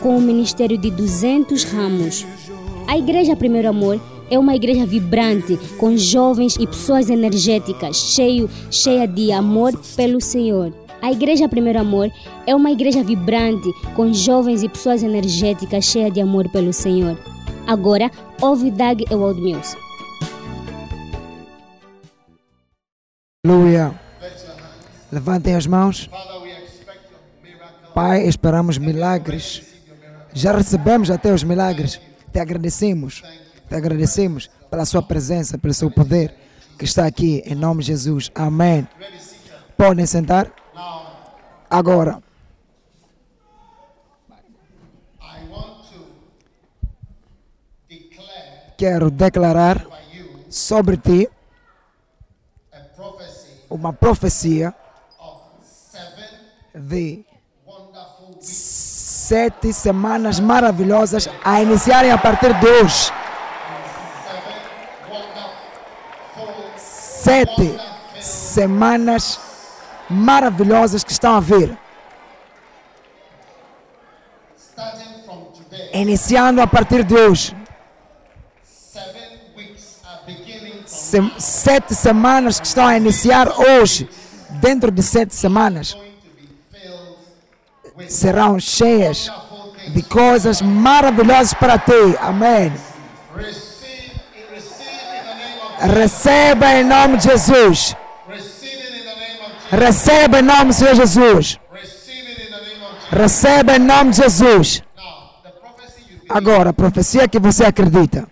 com um ministério de 200 ramos. A Igreja Primeiro Amor é uma igreja vibrante, com jovens e pessoas energéticas, cheio, cheia de amor pelo Senhor. A Igreja Primeiro Amor é uma igreja vibrante, com jovens e pessoas energéticas, cheia de amor pelo Senhor. Agora, ouve Doug Ewald Mills. Aleluia. Levantem as mãos. Pai, esperamos milagres. Já recebemos até os milagres. Te agradecemos. Te agradecemos pela sua presença, pelo seu poder que está aqui, em nome de Jesus. Amém. Podem sentar. Agora, quero declarar sobre ti uma profecia de sete semanas maravilhosas a iniciarem a partir de hoje. Sete semanas maravilhosas que estão a vir. Iniciando a partir de hoje. Se- sete semanas que estão a iniciar hoje. Dentro de sete semanas serão cheias de coisas maravilhosas para ti. Amém. Receba em nome de Jesus. Receba em nome do Senhor Jesus. Receba em nome de Jesus. Agora, a profecia que você acredita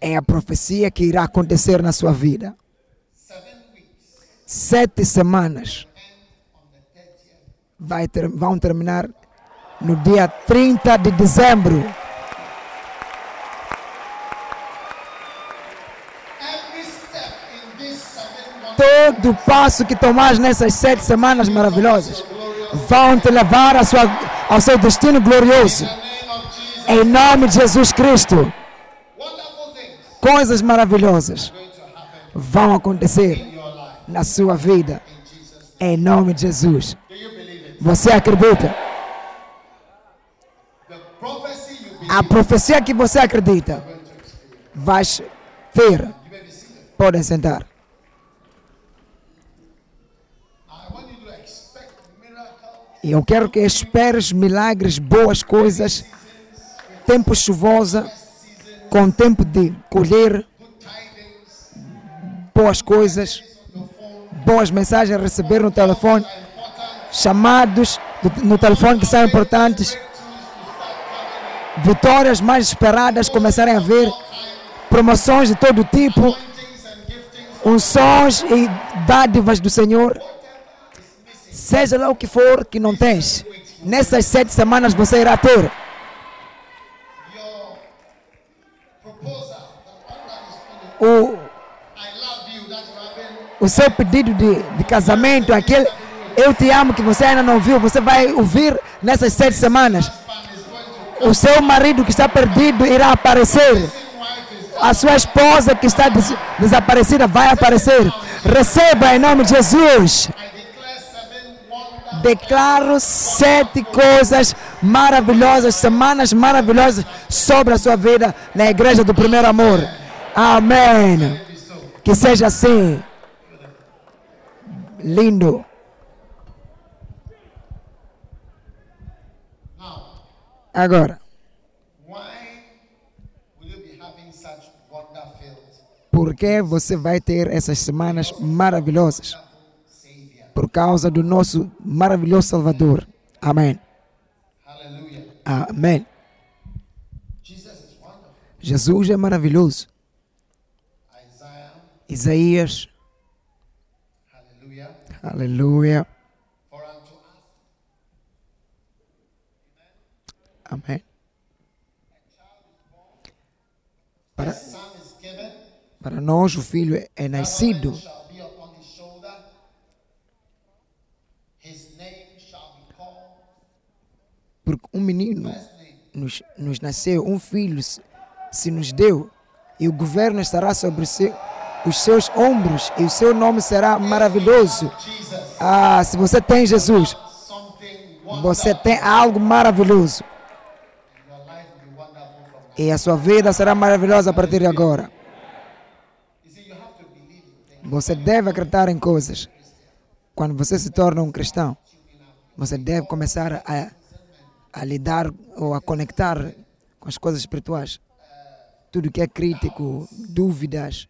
é a profecia que irá acontecer na sua vida. Sete semanas end on the 30th. vai ter- vão terminar no dia 30 de dezembro. Todo passo que tomares nessas sete semanas maravilhosas vão te levar sua- ao seu destino glorioso. Em nome de Jesus Cristo, coisas maravilhosas vão acontecer na sua vida. Em nome de Jesus. Você acredita? A profecia que você acredita vais ter. Podem sentar. Eu quero que esperes milagres, boas coisas, tempo chuvosa, com tempo de colher boas coisas, boas mensagens a receber no telefone, chamados do- no telefone que são importantes, vitórias mais esperadas começarem a ver, promoções de todo tipo, unções e dádivas do Senhor. Seja lá o que for que não tens, nessas sete semanas você irá ter. O, o seu pedido de, de casamento, aquele eu te amo que você ainda não viu, você vai ouvir nessas sete semanas. O seu marido que está perdido irá aparecer. A sua esposa que está des- desaparecida vai aparecer. Receba em nome de Jesus. Declaro sete coisas maravilhosas, semanas maravilhosas sobre a sua vida na igreja do primeiro amor. Amém. Que seja assim. Wonder filled por que você vai ter essas semanas maravilhosas? Por causa do nosso maravilhoso Salvador. Amém. Amém. Jesus é maravilhoso. Isaías. Aleluia. Amém. Para, para nós, o filho é, é nascido. Porque um menino nos, nos nasceu, um filho se nos deu, e o governo estará sobre si os seus ombros, e o seu nome será maravilhoso. Ah, se você tem Jesus, você tem algo maravilhoso. E a sua vida será maravilhosa a partir de agora. Você deve acreditar em coisas. Quando você se torna um cristão, você deve começar a, a lidar ou a conectar com as coisas espirituais. Tudo que é crítico, dúvidas,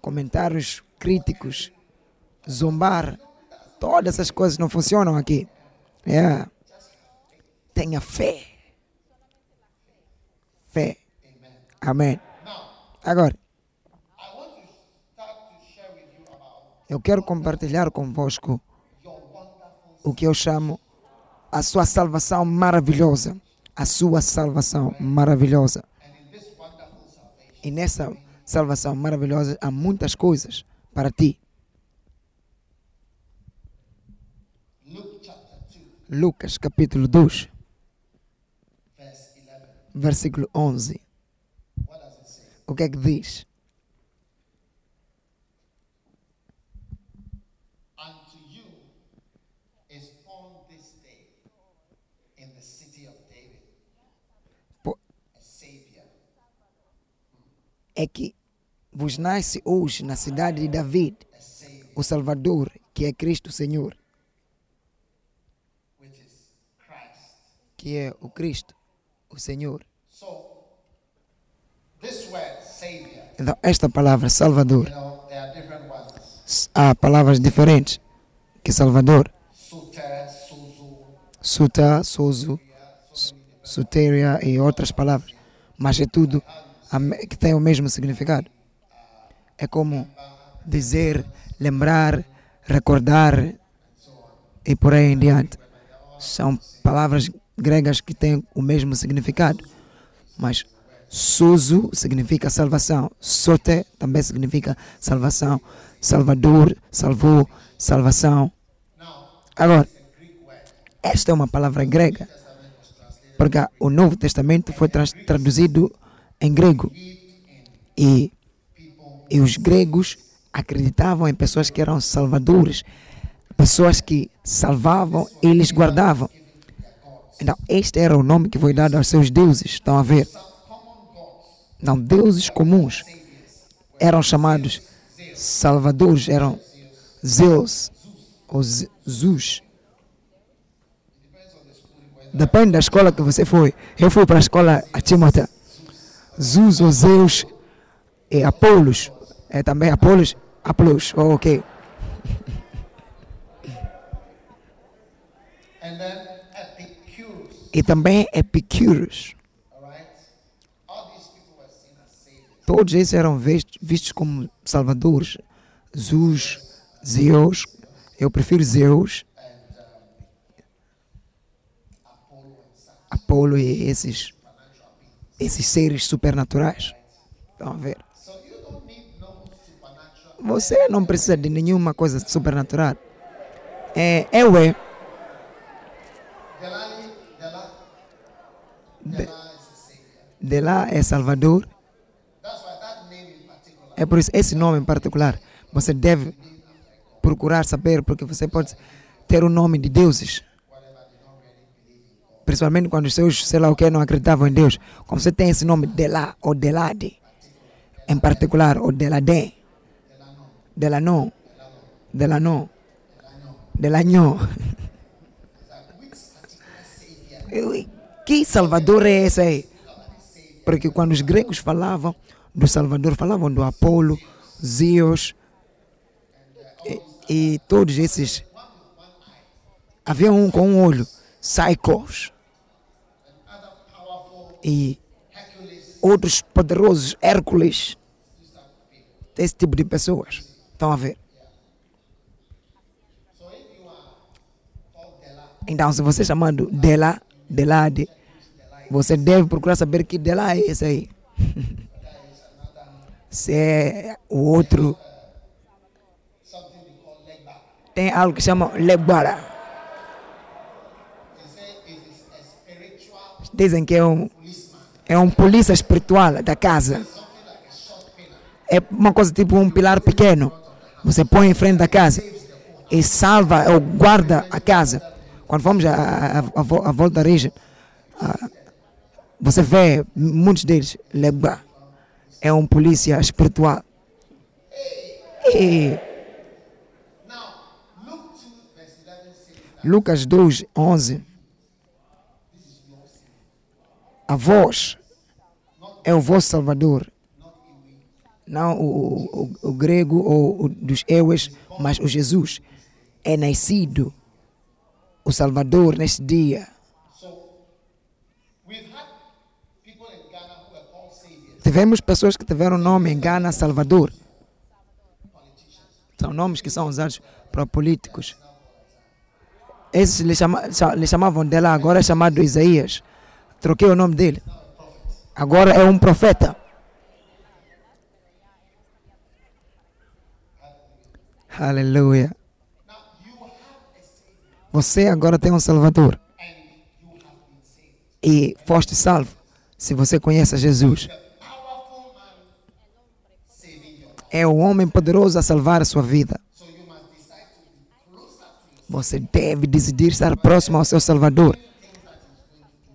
comentários críticos, zombar, todas essas coisas não funcionam aqui. É. Tenha fé. Fé. Amém. Agora, eu quero compartilhar convosco o que eu chamo a sua salvação maravilhosa. A sua salvação maravilhosa. E nessa salvação maravilhosa há muitas coisas para ti. Luke chapter 2, Lucas capítulo 2, verse 11. versículo 11. What does it say? O que é que diz? É que vos nasce hoje na cidade de David o Salvador, que é Cristo Senhor, que é o Cristo, o Senhor. Então, esta palavra Salvador, há palavras diferentes que Salvador, Suta, Sozo, S- Suteria e outras palavras, mas é tudo que tem o mesmo significado. É como dizer, lembrar, recordar e por aí em diante. São palavras gregas que têm o mesmo significado, mas Suzu significa salvação, Sote também significa salvação, Salvador, salvou, salvação. Agora, esta é uma palavra grega, porque o Novo Testamento foi traduzido em grego. E, e os gregos acreditavam em pessoas que eram salvadores, pessoas que salvavam e eles guardavam. Então, este era o nome que foi dado aos seus deuses. Estão a ver? Então, deuses comuns eram chamados salvadores, eram Zeus ou Zeus. Depende da escola que você foi. Eu fui para a escola a. Zeus ou Zeus e Apolos. É também Apolos. Apolos, oh, ok. and then Epicurus. E também Epicurus. Todos esses eram vistos, vistos como salvadores. Zeus, Zeus. Eu prefiro Zeus, Apolo e esses, esses seres supernaturais. Estão a ver? So you don't need no supernatural. Você não precisa de nenhuma coisa supernatural. É, eu é. De, de lá é Salvador. É por isso esse nome em particular. Você deve procurar saber, porque você pode ter o nome de deuses. Principalmente quando os seus, sei lá o que, não acreditavam em Deus. Como você tem esse nome de lá ou Delade, em particular, ou Deladé, Delanon, Delanon, Delanhon. Eu- Que Salvador é esse aí? Porque quando os gregos falavam do Salvador, falavam do Apolo, Zeus e, e todos esses. Havia um com um olho, powerful e outros poderosos, Hércules. Esse tipo de pessoas. Estão a ver? Dela, Então, se você chamado Dela, Delade, Você deve procurar saber que de lá é esse aí. Se é o outro. Tem algo que chama Legbara. Dizem que é um, é um polícia espiritual da casa. É uma coisa tipo um pilar pequeno. Você põe em frente da casa e salva ou guarda a casa. Quando fomos à, à, à vo- à volta da região, ah, você vê muitos deles. Lebra é um polícia espiritual. E Now, Luke 2, verse 11 says that Lucas 2, 11. A voz é o vosso Salvador. Não o, o, o- grego ou o dos eues, mas o Jesus. É nascido o Salvador neste dia. Tivemos pessoas que tiveram nome em Gana Salvador. São nomes que são usados para políticos. Esses lhe, chama, cha- lhe chamavam de lá, agora é chamado Isaías. Troquei o nome dele. Agora é um profeta. Aleluia. Você agora tem um Salvador e foste salvo se você conhece Jesus. É o homem poderoso a salvar a sua vida. Você deve decidir estar próximo ao seu Salvador.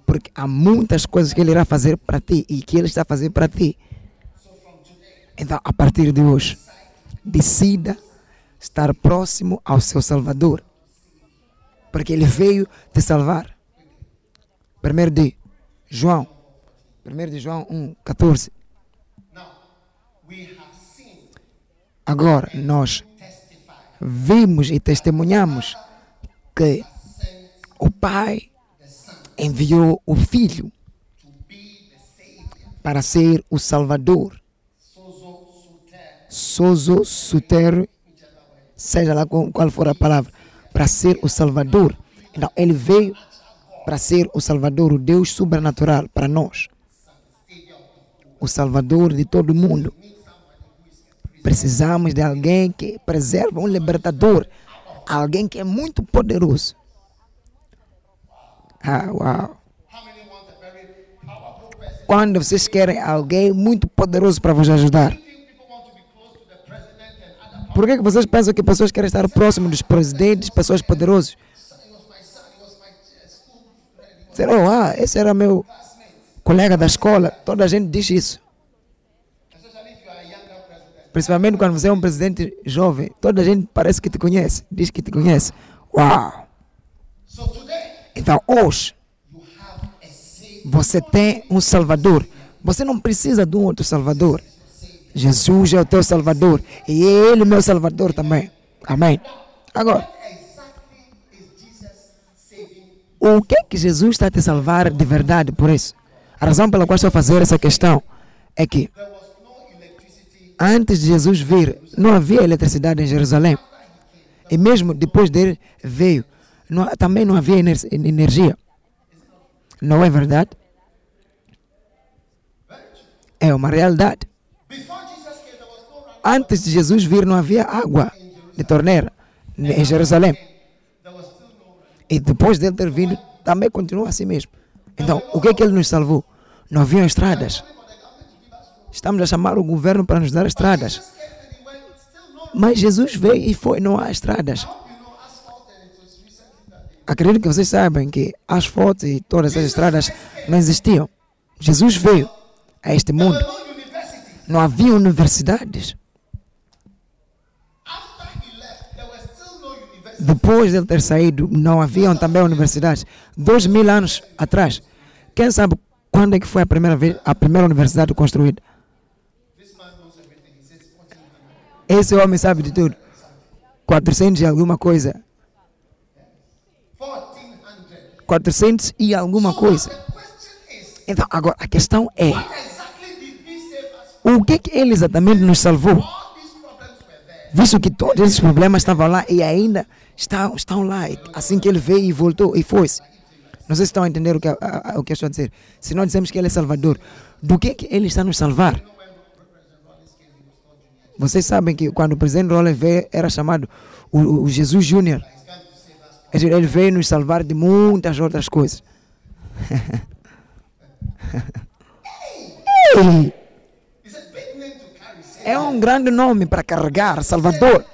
Porque há muitas coisas que Ele irá fazer para ti e que Ele está fazer para ti. Então, a partir de hoje, decida estar próximo ao seu Salvador. Porque Ele veio te salvar. Primeiro de João. Primeiro de João 1, 14. Now, we have seen, Agora, nós vimos e testemunhamos que o Pai enviou o Filho para ser o Salvador. Sozo Suter, seja lá qual for a palavra, para ser o Salvador. Então, ele veio para ser o Salvador, o Deus sobrenatural para nós. O Salvador de todo mundo. Precisamos de alguém que preserva, um libertador. Alguém que é muito poderoso. Ah, uau. Quando vocês querem alguém muito poderoso para vos ajudar. Por que, vocês pensam que pessoas querem estar próximo dos presidentes, pessoas poderosas? Serão, ah, esse era meu colega da escola. Toda a gente diz isso. Principalmente quando você é um presidente jovem. Toda a gente parece que te conhece, diz que te conhece. Uau! Então hoje você tem um Salvador. Você não precisa de um outro Salvador. Jesus é o teu Salvador. E Ele é meu Salvador também. Amém. Agora, o que é que Jesus está a te salvar de verdade por isso? A razão pela qual estou a fazer essa questão é que antes de Jesus vir, não havia eletricidade em Jerusalém. E mesmo depois dele veio, não- também não havia ener- energia. Não é verdade? É uma realidade. Before Jesus came, there was no running. Antes de Jesus vir, não havia água de torneira em Jerusalém. E depois dele ter vindo, também continua assim mesmo. Então, o que é que ele nos salvou? Não haviam estradas. Estamos a chamar o governo para nos dar estradas. Mas Jesus veio e foi, não há estradas. Acredito que vocês saibam que asfalto e todas as estradas não existiam. Jesus veio a este mundo. Não havia universidades. Depois de ele ter saído, não haviam também universidades. Dois mil anos atrás. Quem sabe quando é que foi a primeira vez a primeira universidade construída? This man knows everything. He says 1400. Esse homem sabe de tudo. 400 e alguma coisa. 1400. 400 e alguma coisa. Então, agora a questão é: o que, que ele exatamente nos salvou? Visto que todos esses problemas estavam lá e ainda estão, estão lá. Assim que ele veio e voltou e foi-se. Não sei se estão a entender o que, a- a- o que eu estou a dizer. Se nós dizemos que Ele é Salvador, do que, que Ele está nos salvar? Vocês sabem que quando o presidente Rollins veio, era chamado o, o- Jesus Júnior. Ele veio nos salvar de muitas outras coisas. É um grande nome para carregar, Salvador.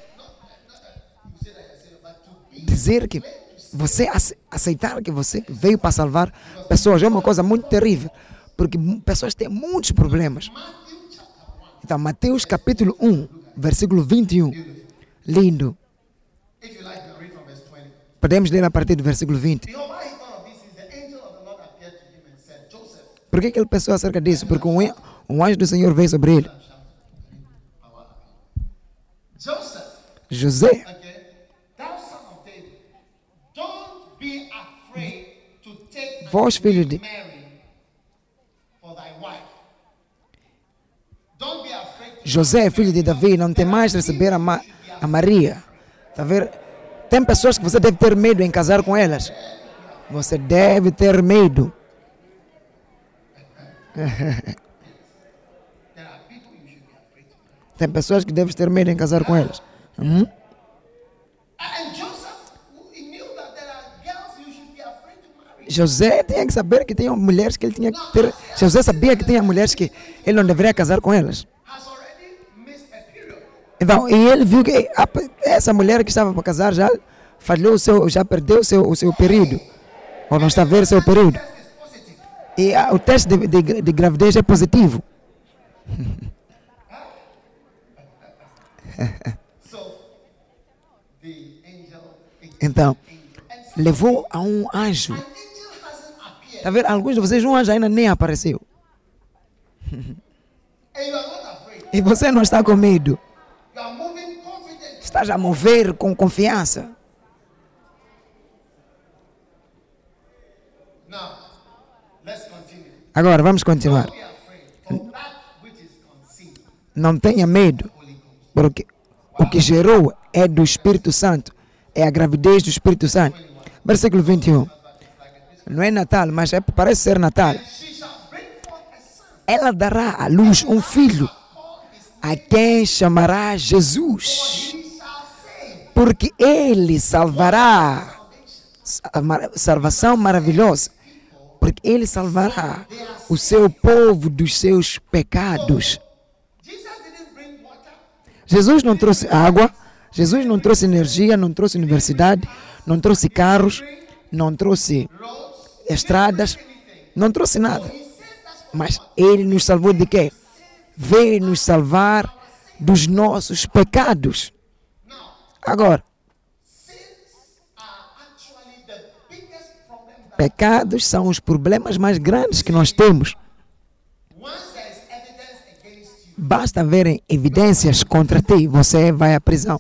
Dizer que você ace- aceitar que você veio para salvar pessoas é uma coisa muito terrível, porque pessoas têm muitos problemas. Então, Mateus capítulo 1, versículo 21. Lindo. if you like, I'll read from verse 20. Podemos ler a partir do versículo 20. Behold, while he thought of these things, the angel of the Lord appeared to him and said, Joseph, Por que, que ele pensou acerca disso? Porque um, an- anjo do Senhor veio sobre ele. José, be afraid to José, filho de Davi, não tem mais receber a, Ma- a Maria. Tá ver? Tem pessoas que você deve ter medo em casar com elas. Você deve ter medo. Tem pessoas que deves ter medo em casar com elas. Hum? José tinha que saber que tinha mulheres que ele tinha que ter. José sabia que tinha mulheres que ele não deveria casar com elas. A. Então, e ele viu que a- essa mulher que estava para casar já falhou seu, já perdeu o seu, o seu período. Ou não está a ver seu período. E ah, o teste de, de, de gravidez é positivo. Então, levou a um anjo. Tá vendo? Alguns de vocês, um anjo ainda nem apareceu. E você não está com medo. Está a mover com confiança. Agora, vamos continuar. Não tenha medo, porque o que gerou é do Espírito Santo. É a gravidez do Espírito Santo. Versículo 21. Não é Natal, mas é, parece ser Natal. Ela dará à luz um filho, a quem chamará Jesus. porque ele salvará. Salvação maravilhosa. Porque ele salvará o seu povo dos seus pecados. Jesus não trouxe água, Jesus não trouxe energia, não trouxe universidade, não trouxe carros, não trouxe estradas, não trouxe nada. Mas ele nos salvou de quê? Veio nos salvar dos nossos pecados. Agora, pecados são os problemas mais grandes que nós temos. Basta verem evidências contra ti, você vai à prisão.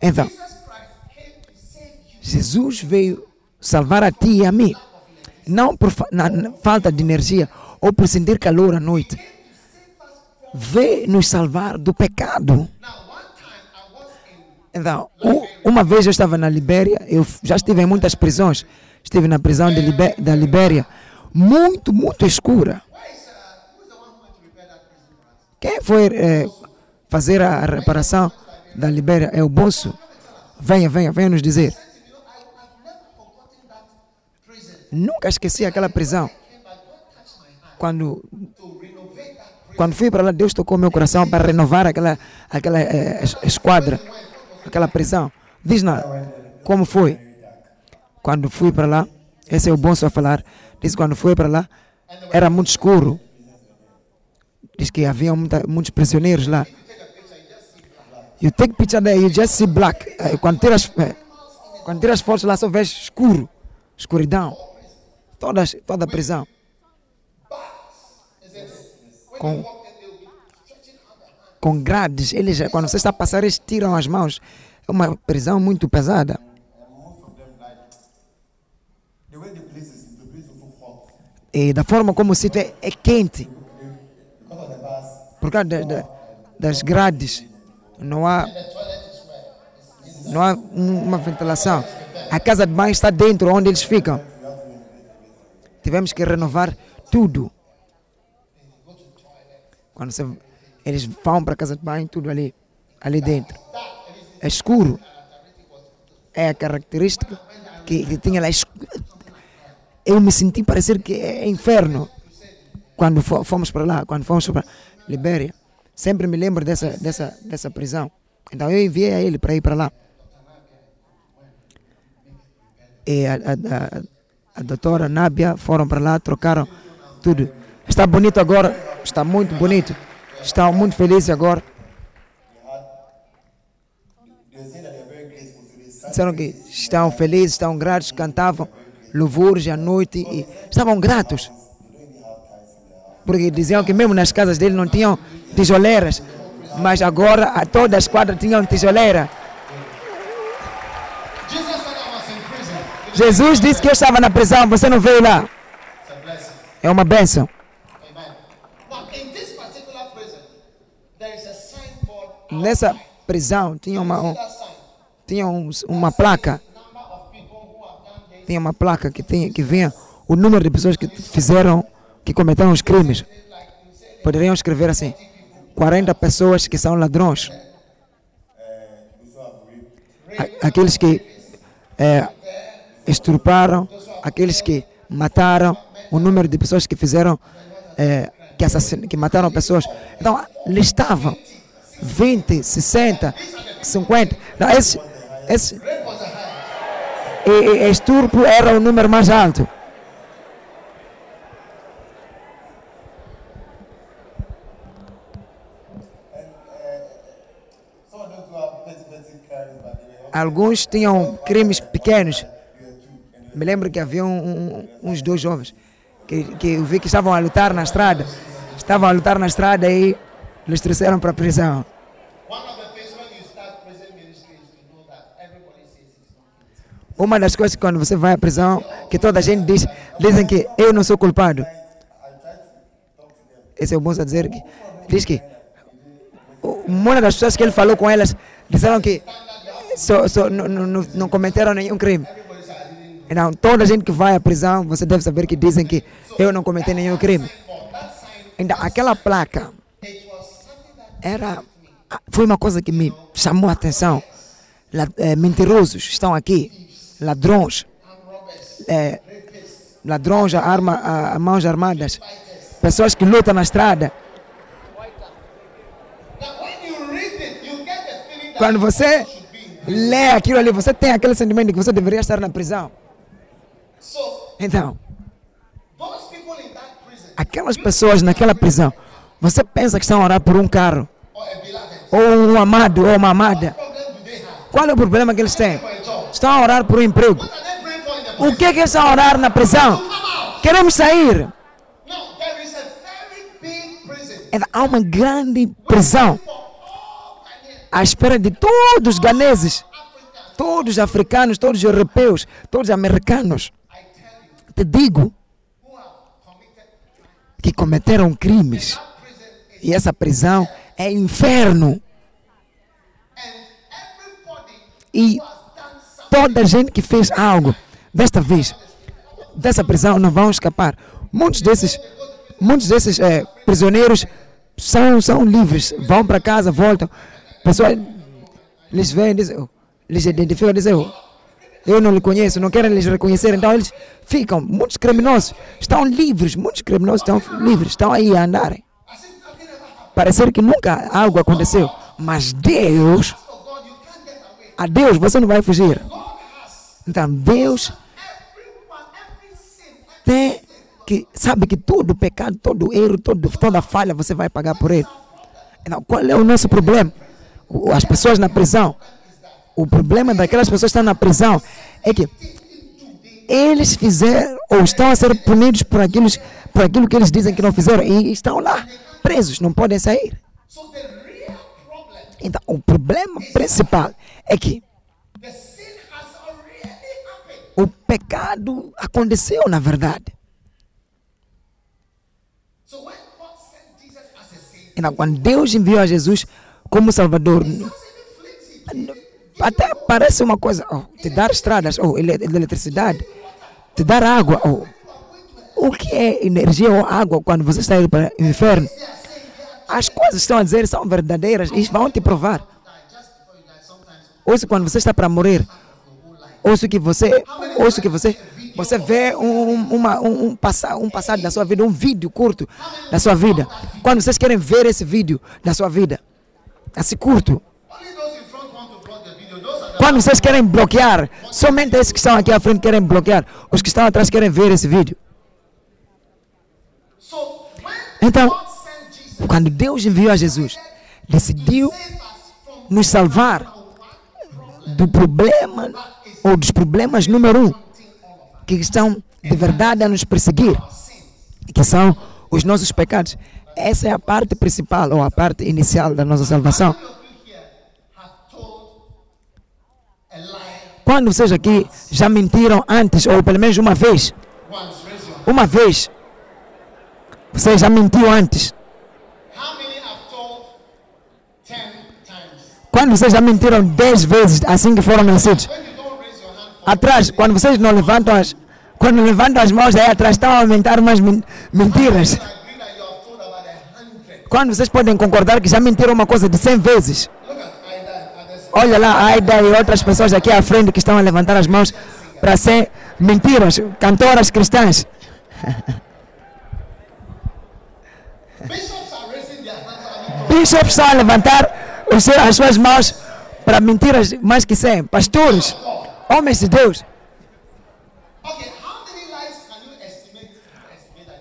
Então. Jesus veio salvar a ti e a mim. Não por fa- falta de energia ou por sentir calor à noite. Veio nos salvar do pecado. Então, uma vez eu estava na Libéria, eu já estive em muitas prisões. Estive na prisão Libé- da Libéria, muito, muito escura. Quem foi eh, fazer a reparação da Libéria é o Bolso. Venha, venha, venha nos dizer. Nunca esqueci aquela prisão. Quando, quando fui para lá, Deus tocou meu coração para renovar aquela, aquela eh, es- esquadra, aquela prisão. Diz nada. Como foi? Quando fui para lá, esse é o Bolso a falar. Diz quando fui para lá, era muito escuro. Diz que havia muita, muitos prisioneiros lá. You take picture there, you just see black. Eh, Quando tiras, eh, quando tiras fotos lá, só vês escuro, escuridão. Toda a prisão. Com, com grades. Eles, quando você está passar, eles tiram as mãos. É uma prisão muito pesada. E da forma como o sítio é, é quente. Por causa da- da- das grades. Não há, não há um- uma ventilação. A casa de banho está dentro onde eles ficam. Tivemos que renovar tudo. Quando você, eles vão para casa de banho, tudo ali, ali dentro. É escuro. É a característica que, que tinha lá. Eu me senti parecer que é inferno quando fo- fomos para lá, quando fomos para Libéria. Sempre me lembro dessa, dessa, dessa prisão. Então eu enviei a ele para ir para lá. E a, a, a, a doutora Nábia foram para lá, trocaram tudo. Está bonito agora, está muito bonito. Estão muito felizes agora. Disseram que estão felizes, estão gratos, cantavam louvores à noite e estavam gratos. Porque diziam que mesmo nas casas dele não tinham tijoleiras, mas agora todas as quadras tinham tijoleira. Jesus disse que eu estava na prisão, você não veio lá. É uma bênção. Nessa prisão tinha uma, um- tinha um- uma placa, tinha uma placa que, tinha, que vinha o número de pessoas que fizeram, que cometeram os crimes. Poderiam escrever assim, 40 pessoas que são ladrões. A- Aqueles que é, estruparam, aqueles que mataram, o número de pessoas que fizeram, é, que, assassin, que mataram pessoas. Então, listavam 20, 60, 50. Não, esse, esse, e, estupro era o número mais alto. Alguns tinham crimes pequenos. Me lembro que havia um- um- uns dois jovens que, que eu vi que estavam a lutar na estrada. Estavam a lutar na estrada e eles trouxeram para a prisão. Uma das coisas quando você vai à prisão, que toda a gente diz, dizem que eu não sou culpado. Esse é o bom a dizer que diz que uma das pessoas que ele falou com elas disseram que não, não- não cometeram nenhum crime. Então, toda gente que vai à prisão, você deve saber que dizem que eu não cometi nenhum crime. Então, aquela placa era foi uma coisa que me chamou a atenção. Eh, mentirosos estão aqui, ladrões, eh, ladrões a, arma, a, a mãos armadas, pessoas que lutam na estrada. Quando você lê aquilo ali, você tem aquele sentimento de que você deveria estar na prisão. Então, aquelas pessoas naquela prisão, você pensa que estão a orar por um carro, ou um amado, ou uma amada. Qual é o problema que eles têm? Estão a orar por um emprego. O que é que eles estão a orar na prisão? Queremos sair. Então, há uma grande prisão à espera de todos os ganeses, todos os africanos, todos os europeus, todos os americanos. Te digo que cometeram crimes. E essa prisão é inferno. E toda gente que fez algo, desta vez, dessa prisão não vão escapar. Muitos desses, muitos desses eh, prisioneiros são, são livres, vão para casa, voltam. Pessoas lhes veem, dizem, oh, lhes identificam, dizem, oh, eu não lhe conheço, não querem lhes reconhecer, então eles ficam. Muitos criminosos estão livres, muitos criminosos estão livres, estão aí a andarem. Parecer que nunca algo aconteceu, mas Deus, a Deus você não vai fugir. Então Deus tem que sabe que todo pecado, todo erro, todo, toda falha você vai pagar por ele. Então, qual é o nosso problema? As pessoas na prisão. O problema daquelas pessoas que estão na prisão é que eles fizeram ou estão a ser punidos por aquilo, por aquilo que eles dizem que não fizeram e estão lá presos, não podem sair. Então, o problema principal é que o pecado aconteceu na verdade. Então, quando Deus enviou a Jesus como Salvador, Até parece uma coisa, oh, te dar estradas, oh, ele- eletricidade, te dar água. Oh. O que é energia ou água quando você está indo para o inferno? As coisas que estão a dizer são verdadeiras e vão te provar. Ouça quando você está para morrer. Ouça que você, ouça que você, você vê um, uma, um, um, passa, um passado da sua vida, um vídeo curto da sua vida. Quando vocês querem ver esse vídeo da sua vida, assim curto, quando vocês querem bloquear, somente esses que estão aqui à frente querem bloquear. Os que estão atrás querem ver esse vídeo. Então, quando Deus enviou a Jesus, decidiu nos salvar do problema ou dos problemas número um que estão de verdade a nos perseguir, que são os nossos pecados. Essa é a parte principal ou a parte inicial da nossa salvação. Quando vocês aqui já mentiram antes, ou pelo menos uma vez, uma vez, você já mentiu antes. Quando vocês já mentiram dez vezes assim que foram nascidos. Atrás, quando vocês não levantam as, quando levantam as mãos aí atrás, estão a aumentar mais men- mentiras. Quando vocês podem concordar que já mentiram uma coisa de 100 vezes. Olha lá, a Aida e outras pessoas aqui à frente que estão a levantar as mãos para ser mentiras, cantoras cristãs. Bishops estão a levantar as suas mãos para mentiras mais que 100. Pastores, homens de Deus,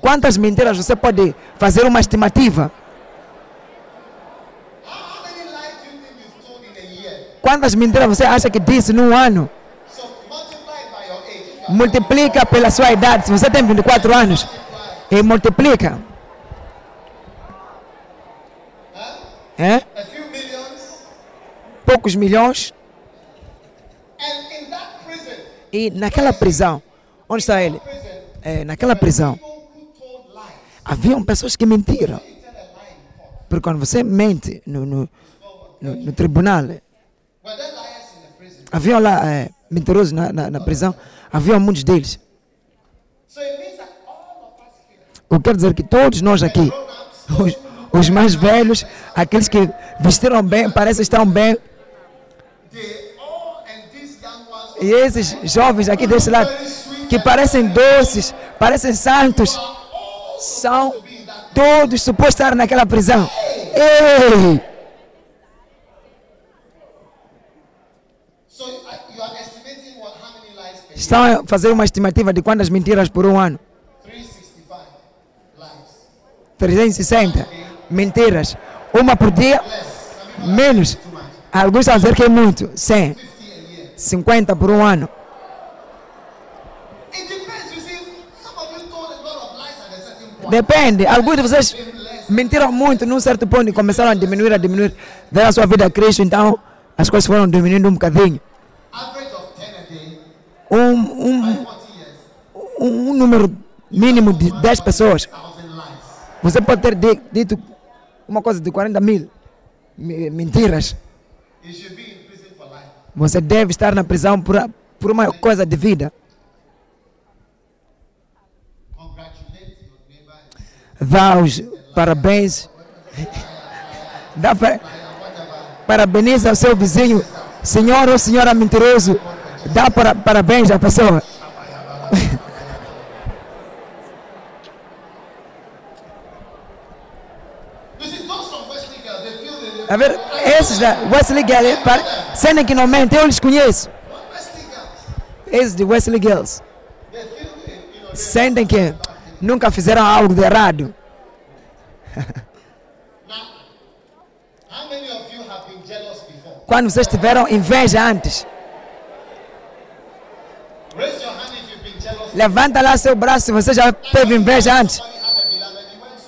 quantas mentiras você pode fazer uma estimativa? Quantas mentiras você acha que disse num ano? Multiplica pela sua idade. Se você tem 24 anos, e multiplica. É? Poucos milhões. E naquela prisão, onde está ele? É, naquela prisão, haviam pessoas que mentiram. Porque quando você mente no, no, no, no tribunal, Haviam lá é, mentirosos na, na, na prisão, haviam muitos deles. Here, Eu quero dizer que todos nós aqui, os, os mais velhos, aqueles que vestiram bem, parecem estar bem, e esses jovens aqui desse lado, que parecem doces, parecem santos, são todos supostos estar naquela prisão. Ei! Estão a fazer uma estimativa de quantas mentiras por um ano. 365 lies. 360 mentiras. Uma por dia, menos. Alguns estão a dizer que é muito. 100, 50 a year. 50 por um ano. Depende. Alguns de vocês mentiram muito num certo ponto e começaram a diminuir, a diminuir. Deram a sua vida a Cristo, então as coisas foram diminuindo um bocadinho. Average of 10 a day, Um, um, 40 years, um, número mínimo de 10 pessoas. 1,000 lies. Você pode ter di- dito uma coisa de 40 mil me- mentiras. Você deve estar na prisão por, por uma coisa de vida. Dá os parabéns. Dá pa- parabeniza o seu vizinho. Senhor ou senhora mentiroso. Dá para, parabéns à pessoa. A ver, esses da Wesley Girls, sentem que não mentem, eu lhes conheço. Esses de Wesley Girls. Sentem que nunca fizeram algo de errado. Quando vocês tiveram inveja antes, levanta lá seu braço se você já teve inveja antes.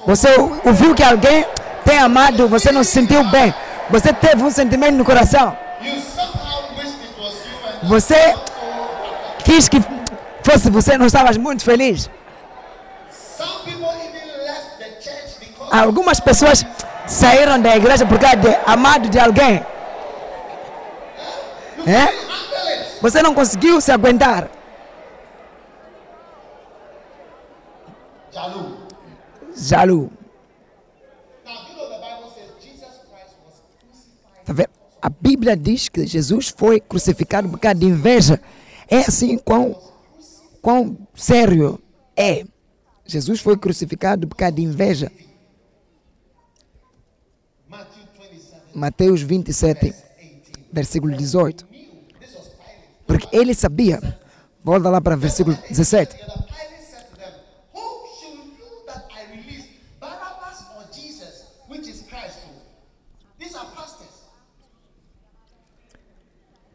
Você ouviu que alguém tem amado, você não se sentiu bem. Você teve um sentimento no coração. Você quis que fosse você, não estavas muito feliz. Algumas pessoas saíram da igreja por causa de amado de alguém. É? Você não conseguiu se aguentar. Jalu. Jalu. Tá vendo? A Bíblia diz que Jesus foi crucificado por causa de inveja. É assim quão, quão sério é. Jesus foi crucificado por causa de inveja. Matthew 27, Mateus 27, 18. versículo 18. Porque ele sabia. Volta lá para versículo 17. And the Pilate said to them, Whom should you that I release, Barabbas or Jesus, which is Christ? These are pastors.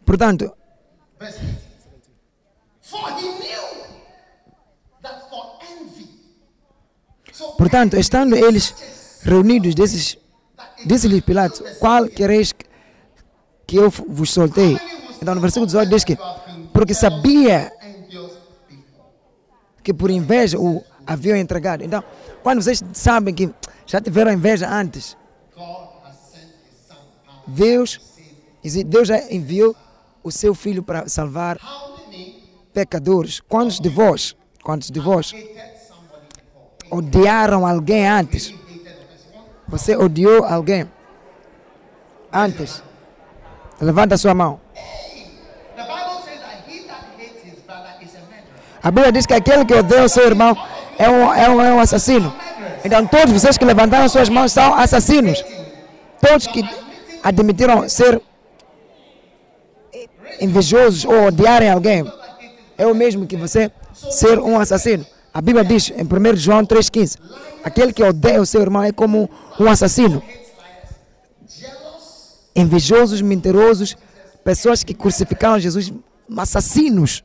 Portanto, Verse 18. For he knew that for envy. So portanto, estando eles reunidos, disse-lhe Pilatos: Qual quereis que- que eu vos soltei? Então, no versículo 18 diz que, porque sabia que por inveja o haviam entregado. Então, quando vocês sabem que já tiveram inveja antes. Deus, Deus já enviou o seu filho para salvar pecadores. Quantos de vós, quantos de vós odiaram alguém antes? Você odiou alguém antes? Levanta a sua mão. A Bíblia diz que aquele que odeia o seu irmão é um, é um, é um assassino. Então, todos vocês que levantaram suas mãos são assassinos. Todos que admitiram ser invejosos ou odiarem alguém, é o mesmo que você ser um assassino. A Bíblia diz em 1 João 3,15: aquele que odeia o seu irmão é como um assassino. Invejosos, mentirosos, pessoas que crucificaram Jesus, assassinos.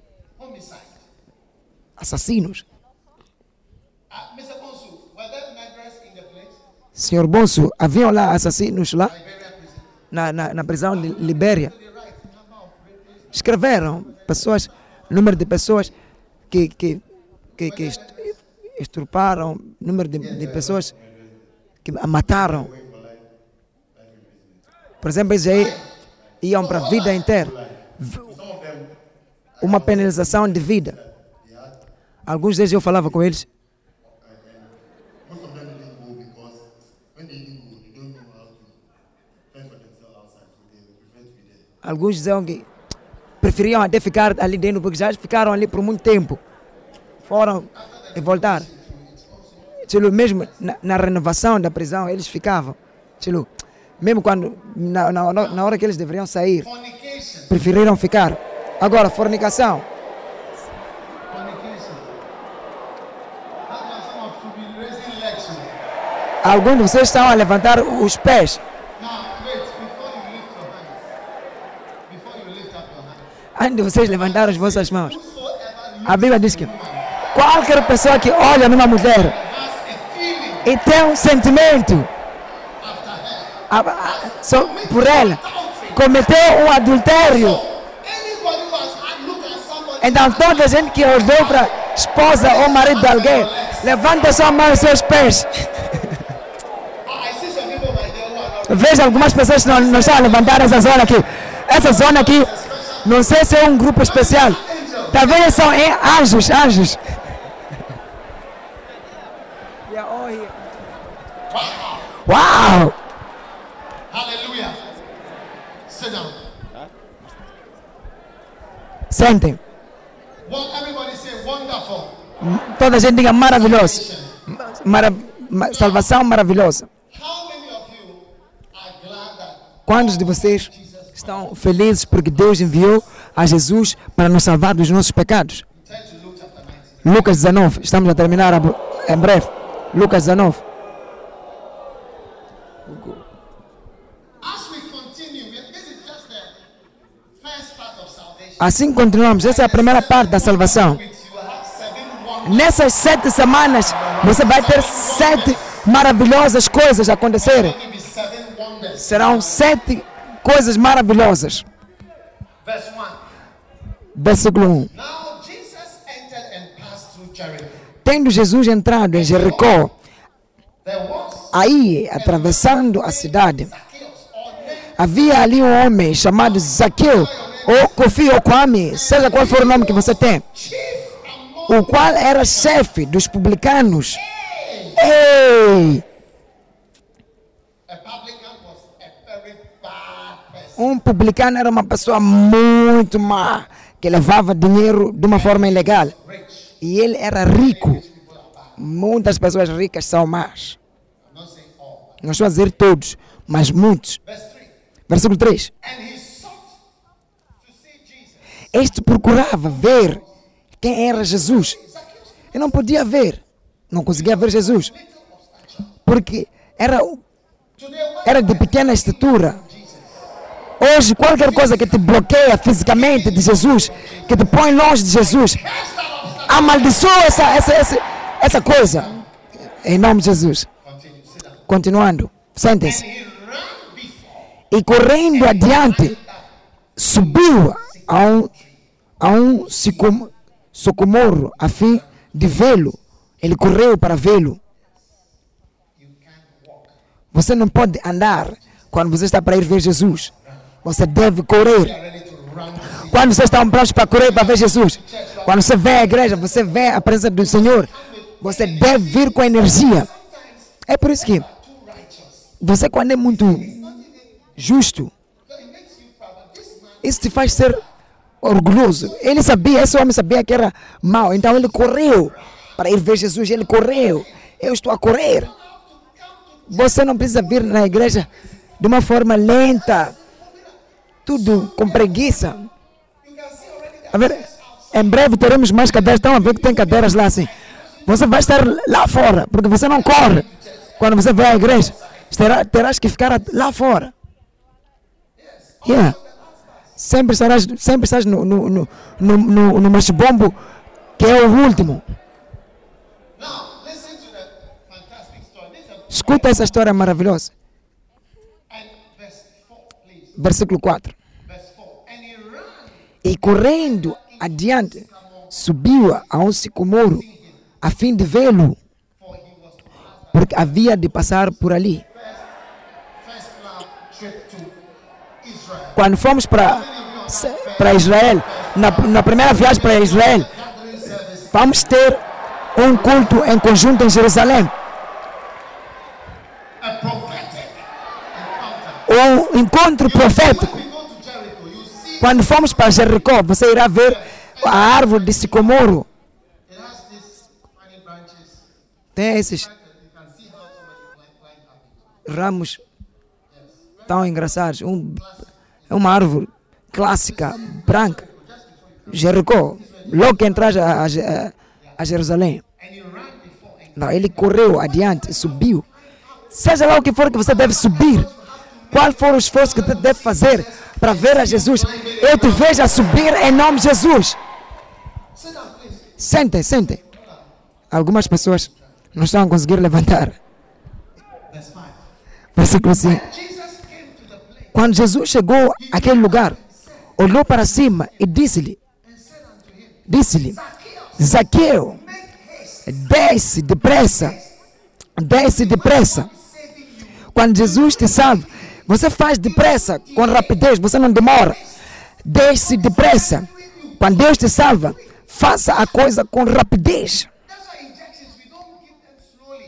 Place? Senhor Bonso, haviam lá assassinos lá na, na, na prisão de Libéria. Escreveram pessoas, número de pessoas que, que, que, que est- estruparam, número de, de pessoas que mataram. Por exemplo, eles aí iam para a vida inteira. Uma penalização de vida. Alguns deles eu falava com eles. Alguns diziam que preferiam até ficar ali dentro porque já ficaram ali por muito tempo. Foram e voltaram. Mesmo na, na renovação da prisão, eles ficavam. Mesmo quando, na, na, na hora que eles deveriam sair, preferiram ficar. Agora, fornicação. Alguns de vocês estão a levantar os pés. Antes de vocês levantarem as vossas mãos. A Bíblia diz que qualquer pessoa que olha numa mulher e tem um sentimento por ela, cometeu um adultério. Então toda gente que olhou para a esposa ou marido de alguém, levanta sua mão e seus pés. Veja algumas pessoas que não, não estão a levantar essa zona aqui. Essa zona aqui, não sei se é um grupo especial. Talvez são é, anjos, anjos. Uau! Hallelujah. Sit down. Sentem. Toda a gente diga maravilhoso. Mara, ma- salvação maravilhosa. Quantos de vocês estão felizes porque Deus enviou a Jesus para nos salvar dos nossos pecados? turn to Luke chapter 19? Lucas 19, estamos a terminar em breve. Lucas 19. As we continue, we- this is just the first part of salvation. Assim continuamos. Essa é a primeira parte da salvação. Nessas sete semanas, você vai ter sete maravilhosas coisas acontecerem. Serão sete coisas maravilhosas. Verse 1. Versículo 1. Now Jesus entered and passed through Jericho. Tendo Jesus entrado em Jericó, aí, atravessando a cidade, havia ali um homem chamado Zaqueu. ou Kofi ou Kwame, seja qual for o nome que você tem, o qual era chefe dos publicanos. Ei! Um publicano era uma pessoa muito má, que levava dinheiro de uma forma ilegal. E ele era rico. Muitas pessoas ricas são más. Não estou a dizer todos, mas muitos. Verse 3. Versículo 3. And he sought to see Jesus. Este procurava ver quem era Jesus. E não podia ver. Não conseguia ver Jesus. Porque era, era de pequena estatura. Hoje, qualquer coisa que te bloqueia fisicamente de Jesus, que te põe longe de Jesus, amaldiçoa essa, essa, essa, essa coisa. Em nome de Jesus. Continuando. And Sentem-se. E correndo adiante, subiu a um, a um sicom, socomoro a fim de vê-lo. Ele correu para vê-lo. Você não pode andar quando você está para ir ver Jesus. Você deve correr. Quando vocês estão prontos para correr para ver Jesus. Quando você vê a igreja, você vê a presença do Senhor. Você deve vir com energia. É por isso que você, quando é muito justo, isso te faz ser orgulhoso. Ele sabia, esse homem sabia que era mau, então ele correu para ir ver Jesus. Ele correu. Eu estou a correr. Você não precisa vir na igreja de uma forma lenta, tudo com preguiça. A ver, em breve teremos mais cadeiras. Estão a ver que tem cadeiras lá assim. Você vai estar lá fora, porque você não corre. Quando você vai à igreja, terá, terás que ficar lá fora. Yeah. Sempre estarás, sempre estás no, no, no, no, no, no machibombo, que é o último. Escuta essa história maravilhosa. Versículo 4. Verse 4. And he ran E correndo adiante, subiu a um sicomoro, a fim de vê-lo, porque havia de passar por ali. quando fomos para para Israel, na, na primeira viagem para Israel, vamos ter um culto em conjunto em Jerusalém, um encontro profético. Quando fomos para Jericó, você irá ver a árvore de sicomoro. Tem esses ramos tão engraçados. Um, é uma árvore clássica, branca. Jericó, logo que entras a, a, a- Jerusalém. Não, ele correu adiante, subiu. Seja lá o que for que você deve subir, qual for o esforço que deve fazer para ver a Jesus, eu te vejo a subir em nome de Jesus. Sentem, sentem. Algumas pessoas não estão a conseguir levantar. Verse 5. Versículo 5. Jesus came to the place Quando Jesus chegou àquele lugar, olhou para cima e disse-lhe, disse-lhe, Zaqueu, desce depressa, desce depressa. Quando Jesus te salva, você faz depressa, com rapidez, você não demora. Desce depressa. Quando Deus te salva, faça a coisa com rapidez.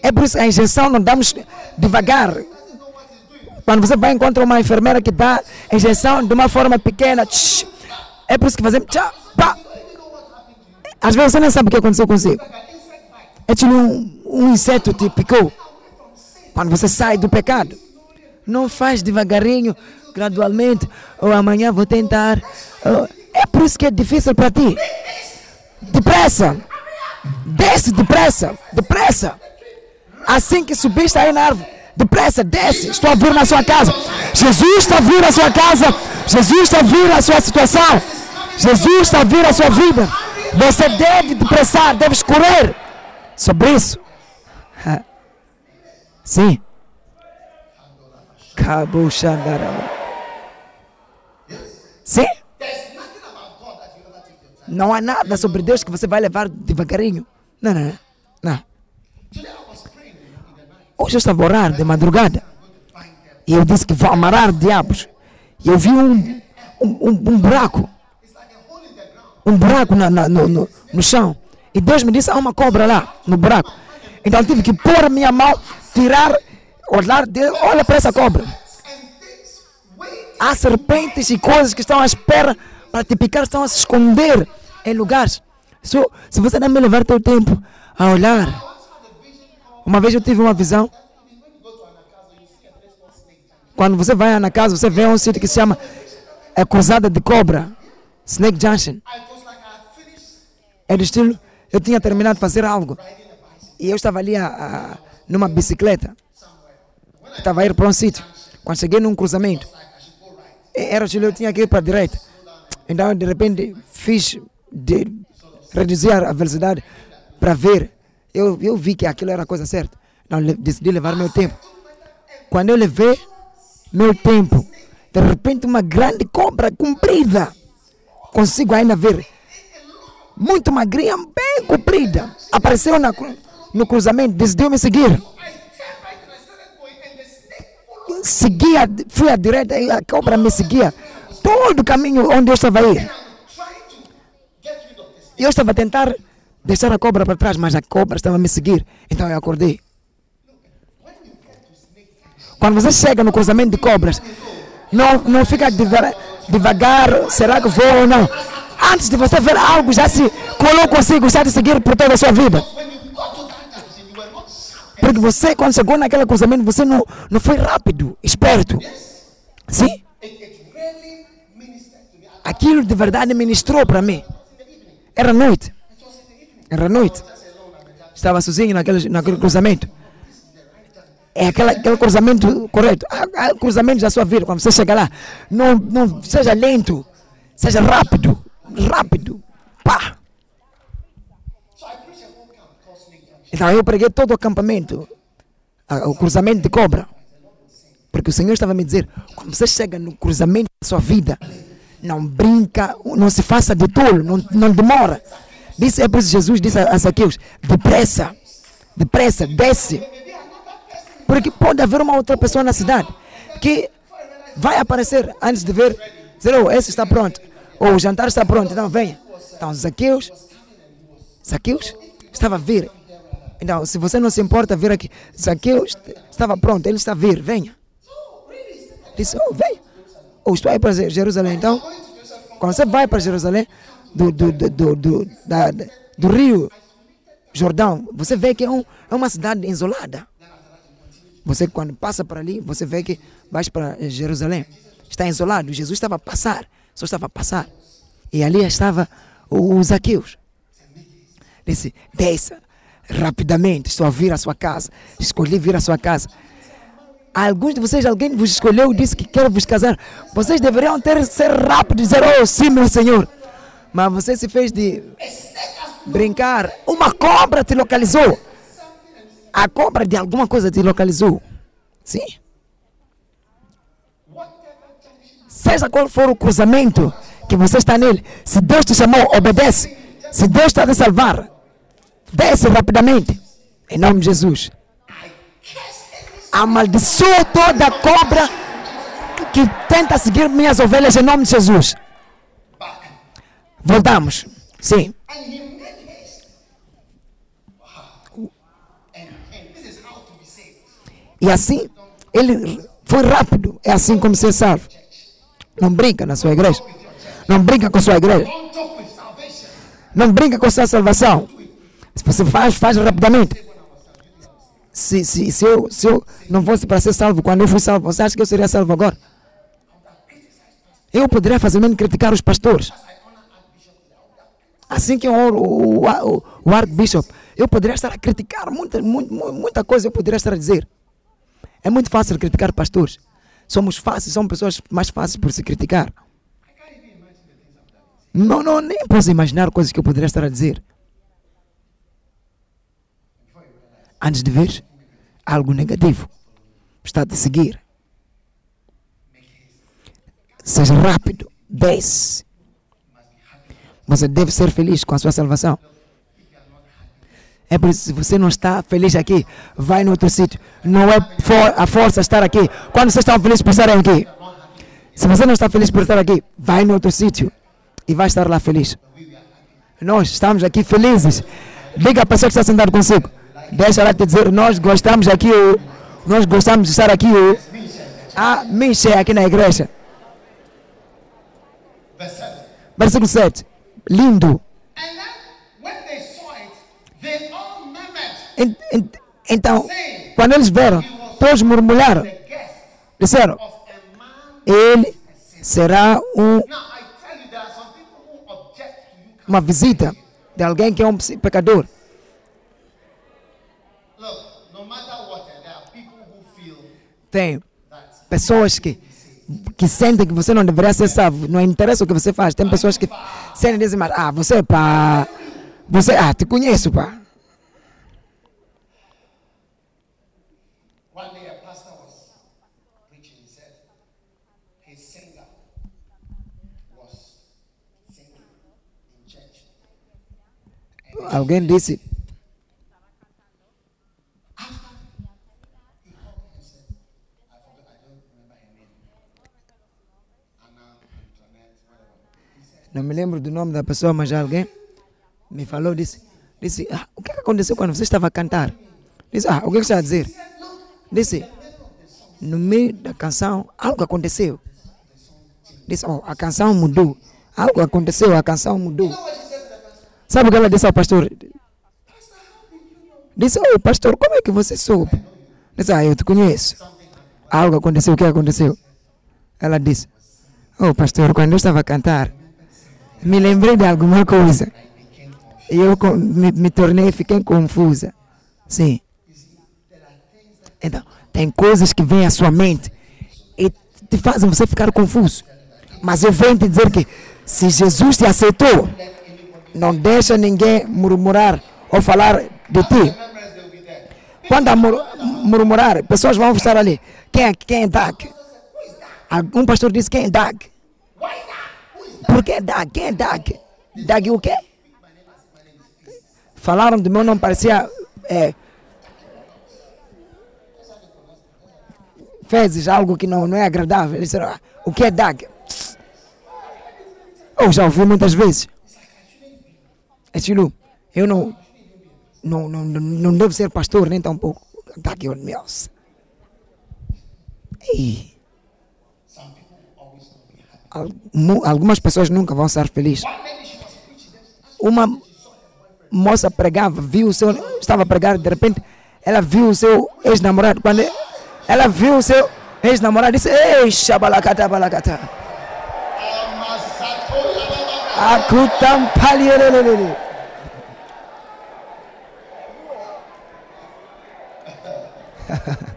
É por isso que a injeção não damos devagar. Quando você vai encontrar uma enfermeira que dá injeção de uma forma pequena, é por isso que fazemos tchá, pá. Às vezes você nem sabe o que aconteceu consigo. É tipo um, um inseto te picou. Quando você sai do pecado, não faz devagarinho, gradualmente. Ou amanhã vou tentar. ou- é por isso que é difícil para ti. Depressa. Desce depressa. Depressa. Assim que subiste aí na árvore. Depressa, desce. Estou a vir na sua casa. Jesus está a vir na sua casa. Jesus está a vir na sua situação. Jesus está a vir na sua vida. Você deve depressar, deve correr sobre isso. Sim. Time. Não há nada sobre Deus que você vai levar devagarinho. Não, não, não. não. Hoje eu estava a orar de madrugada. E eu disse que vou amarrar diabos. E eu vi um, um, um, um buraco. Um buraco na, na- no, no, no chão. E Deus me disse, há uma cobra lá, no buraco. Então tive que pôr a minha mão, tirar, olhar, de- olha para essa cobra. Há serpentes e coisas que estão à espera para te picar, estão a se esconder em lugares. So, se você não me levar teu tempo a olhar. Uma vez eu tive uma visão. Quando você vai na casa, você vê um sítio que se chama é Cruzada de Cobra, Snake Junction. É do estilo, eu tinha terminado de fazer algo. E eu estava ali a, a- numa bicicleta. Estava a ir para um sítio. Quando cheguei num cruzamento, era eu tinha que ir para a direita. Então, de repente, fiz de reduzir a velocidade para ver. Eu, eu vi que aquilo era a coisa certa. Então, decidi levar meu tempo. Quando eu levei meu tempo, de repente, uma grande cobra comprida. Consigo ainda ver. Muito magrinha, bem comprida. Apareceu na no cruzamento, decidiu me seguir. Seguia, fui à direita e a cobra me seguia. Todo o caminho onde eu estava a ir. Eu estava a tentar deixar a cobra para trás, mas a cobra estava a me seguir. Então eu acordei. Quando você chega no cruzamento de cobras, não, não fica deva- devagar, será que vou ou não? Antes de você ver algo, já se colou consigo, já te seguir por toda a sua vida. Porque você, quando chegou naquele cruzamento, você não, não foi rápido, esperto. Sim? Aquilo de verdade ministrou para mim. Era noite. Era noite. Estava sozinho naquele, naquele cruzamento. É aquela, aquele cruzamento correto. Há, há cruzamentos da sua vida. Quando você chega lá, não, não seja lento, seja rápido. Rápido. Pá. Então eu preguei todo o acampamento, a- o cruzamento de cobra. Porque o Senhor estava a me dizer: quando você chega no cruzamento da sua vida, não brinca, não se faça de tolo, não, não demora. Disse, é por isso que Jesus disse a, a Zaqueus: depressa, depressa, desce. Porque pode haver uma outra pessoa na cidade que vai aparecer antes de ver, dizer, oh, esse está pronto, ou o jantar está pronto, então venha. Então, Zaqueus, Zaqueus estava a vir. Então, se você não se importa vir aqui, Zaqueus estava pronto, ele está a vir, venha. Disse, oh. Ou estou aí para Jerusalém, então, quando você vai para Jerusalém, do, do, do, do, do, da- do rio Jordão, você vê que é, um, é uma cidade isolada. Você quando passa por ali, você vê que vais para eh, Jerusalém. Está isolado. Jesus estava a passar. Só estava a passar. E ali estava o, o Zaqueus. Disse, desça rapidamente. Estou a vir à sua casa. Escolhi vir à sua casa. Alguns de vocês, alguém vos escolheu e disse que quer vos casar. Vocês deveriam ter ser rápidos e dizer, oh sim, meu Senhor. Mas você se fez de brincar. Uma cobra te localizou. A cobra de alguma coisa te localizou. Sim? Seja qual for o cruzamento que você está nele, se Deus te chamou, obedece. Se Deus está a te salvar, desce rapidamente. Em nome de Jesus. Amaldiçoa toda cobra que tenta seguir minhas ovelhas em nome de Jesus. Voltamos. Sim. E assim, ele foi rápido. É assim como ser salvo. Não brinca na sua igreja. Não brinca com sua igreja. Não brinca com sua salvação. Se você faz, faz rapidamente. Se, se, se, eu, se eu não fosse para ser salvo quando eu fui salvo, você acha que eu seria salvo agora? Eu poderia facilmente criticar os pastores. Assim que eu oro o, o, o eu poderia estar a criticar muita, muita, muita coisa, eu poderia estar a dizer. É muito fácil criticar pastores. Somos fáceis, somos pessoas mais fáceis por se criticar. Não, não, nem posso imaginar coisas que eu poderia estar a dizer. Antes de ver algo negativo, está a seguir. Seja rápido, desce. Você deve ser feliz com a sua salvação. É por isso, se você não está feliz aqui, vai no outro sítio. Não é for, a força estar aqui. Quando vocês estão felizes por estarem aqui? Se você não está feliz por estar aqui, vai no outro sítio e vai estar lá feliz. Nós estamos aqui felizes. Diga a pessoa que está sentada consigo. Deixa ela te dizer, nós gostamos aqui, nós gostamos de estar aqui. me enche aqui na igreja. Verse 7. Versículo 7. Lindo. Então, quando eles viram, todos murmuraram. Disseram, a ele será um, uma visita de alguém que é um pecador. Tem pessoas que, que sentem que você não deveria ser salvo. Não interessa o que você faz. Tem pessoas que sentem e dizem, mas, ah, você, pá, você, ah, te conheço, pá. one day não me lembro do nome da pessoa, mas alguém me falou, disse, disse, ah, o que que aconteceu quando você estava a cantar? Disse, ah, o que que você está a dizer? Disse, no meio da canção, algo aconteceu. Disse, oh, a canção mudou. Algo aconteceu, a canção mudou. Sabe o que ela disse ao pastor? Disse, oh, pastor, como é que você soube? Disse, ah, eu te conheço. Algo aconteceu, o que aconteceu? Ela disse, oh, pastor, quando eu estava a cantar, me lembrei de alguma coisa. E eu me, me tornei, fiquei confusa. Sim. Então, tem coisas que vêm à sua mente e te fazem você ficar confuso. Mas eu venho te dizer que se Jesus te aceitou, não deixa ninguém murmurar ou falar de ti. Quando a mur- murmurar, pessoas vão estar ali. Quem é, quem é Dag? Um pastor disse, quem é Dag? Why that? Who is that? Por que Dag? Quem é Dag? Dag o quê? Falaram do meu nome, parecia... É, fezes, algo que não, não é agradável. Eles disseram, ah, o que é Dag? Eu já ouvi muitas vezes. É Chilu, eu não, não, não, não, devo ser pastor nem tampouco. Dag on meus. Ei. Algumas pessoas nunca vão estar felizes. Uma moça pregava, viu o seu, estava a pregar, de repente ela viu o seu ex-namorado. Quando ela viu o seu ex-namorado, disse: Ei, shabalakata, balakata. Amasatoya baba. Akutampalierelelele. One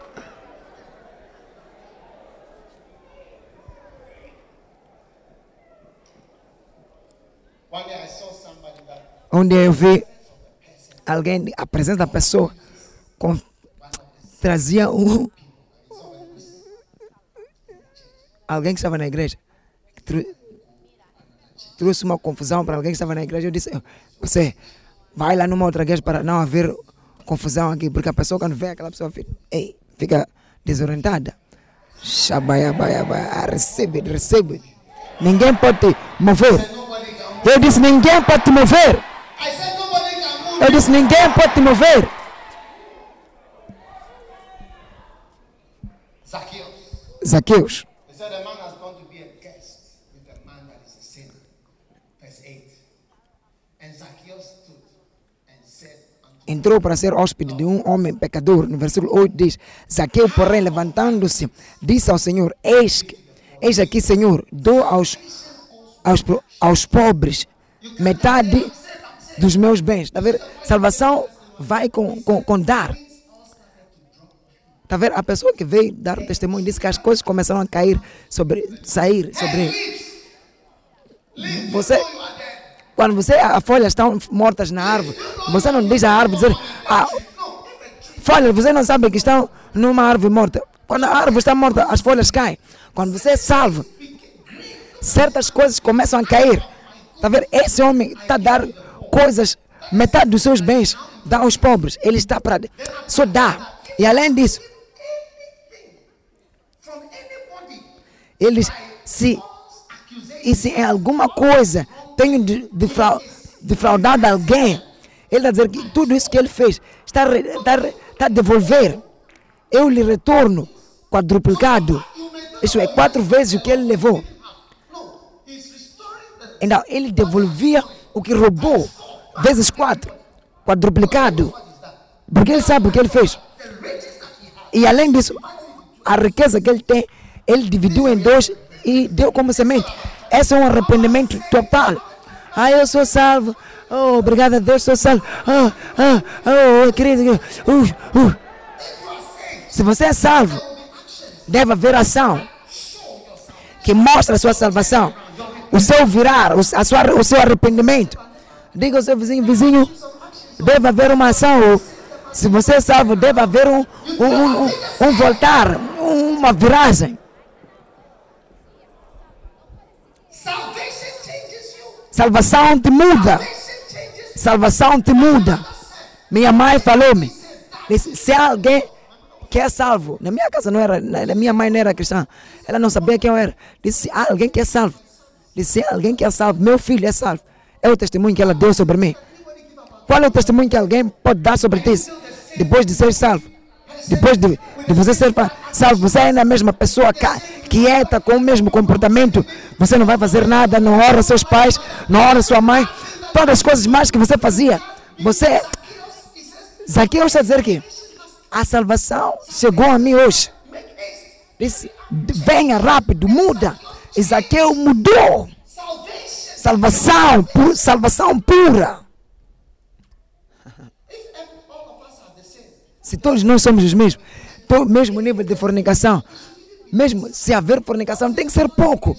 Onde eu vi alguém, a presença da pessoa, com, trazia um. Alguém que estava na igreja. trouxe uma confusão para alguém que estava na igreja. Eu disse: Você vai lá numa outra igreja para não haver confusão aqui, porque a pessoa, quando vê aquela pessoa, fica, fica desorientada. Shabayabaiabai, recebe, recebe. Ninguém pode te mover. Eu disse: Ninguém pode te mover. Eu disse: Ninguém pode te mover. Zaqueus. He said a man has gone to be a guest with a man that is a sinner. Verse 8. And Zacchaeus stood and said unto entrou para ser hóspede de um homem pecador. No versículo 8 diz: Zaqueu, porém, levantando-se, disse ao Senhor: Eis, que- eis aqui, Senhor, dou aos, aos, aos pobres metade dos meus bens. Está a ver? Salvação vai com, com, com dar. Está a ver? A pessoa que veio dar o testemunho disse que as coisas começaram a cair sobre, sair sobre. Você, quando você, as folhas estão mortas na árvore, você não diz à árvore dizer, ah, folhas, você não sabe que estão numa árvore morta. Quando a árvore está morta, as folhas caem. Quando você é salvo, certas coisas começam a cair. Está a ver? Esse homem está a dar coisas, metade dos seus bens, dá aos pobres. Ele está para. Só dá. E além disso, from anybody. ele diz, se, e se em alguma coisa tenho de, defra, defraudado alguém, ele está dizer que tudo isso que ele fez está, está, está a devolver. Eu lhe retorno quadruplicado. Isso é quatro vezes o que ele levou. Então, ele devolvia o que roubou, vezes quatro, quadruplicado. Porque ele sabe o que ele fez. E além disso, a riqueza que ele tem, ele dividiu em dois e deu como semente. Esse é um arrependimento total. Ah, eu sou salvo. Oh, obrigado a Deus, sou salvo. Ah, ah, oh, querido. Uh, uh. Se você é salvo, deve haver ação que mostra a sua salvação, o seu virar, a sua, o seu arrependimento. Diga ao seu vizinho, vizinho, deve haver uma ação. Se você é salvo, deve haver um, um, um, um- voltar, um- uma viragem. Salvação te muda. Salvação te muda. Minha mãe falou-me, se alguém que é salvo, na minha casa não era, na minha mãe não era cristã, ela não sabia quem eu era. Disse, "Se há alguém que é salvo. Disse, "Se há alguém que é salvo, meu filho é salvo. É o testemunho que ela deu sobre mim. Qual é o testemunho que alguém pode dar sobre ti depois de ser salvo? Depois de, de você ser salvo, você ainda é a mesma pessoa ca- quieta, com o mesmo comportamento. Você não vai fazer nada, não honra seus pais, não honra sua mãe. Todas as coisas mais que você fazia. Você. Zaqueu está a dizer que a salvação chegou a mim hoje. Disse, venha rápido, muda. Zaqueu mudou. Salvação, pu- salvação pura. Se todos nós somos os mesmos, to- mesmo nível de fornicação, mesmo se haver fornicação, tem que ser pouco.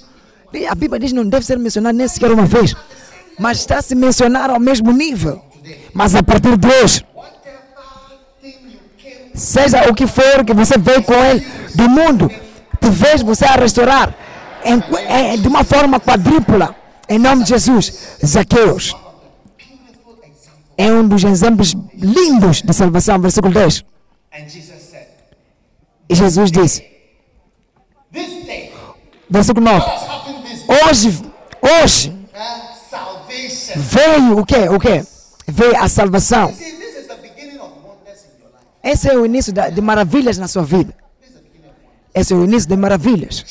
A Bíblia diz que não deve ser mencionado nem sequer uma vez, mas está a se mencionar ao mesmo nível. Mas a partir de hoje, seja o que for que você veio com ele do mundo, te vejo você a restaurar em, de uma forma quadrúpula, em nome de Jesus. Zaqueus é um dos exemplos lindos de salvação, versículo 10. And Jesus said, E Jesus disse, versículo 9: has happened this Hoje, hoje veio o quê? O quê? Veio a salvação. Esse é o início de maravilhas na sua vida. Esse é o início de maravilhas.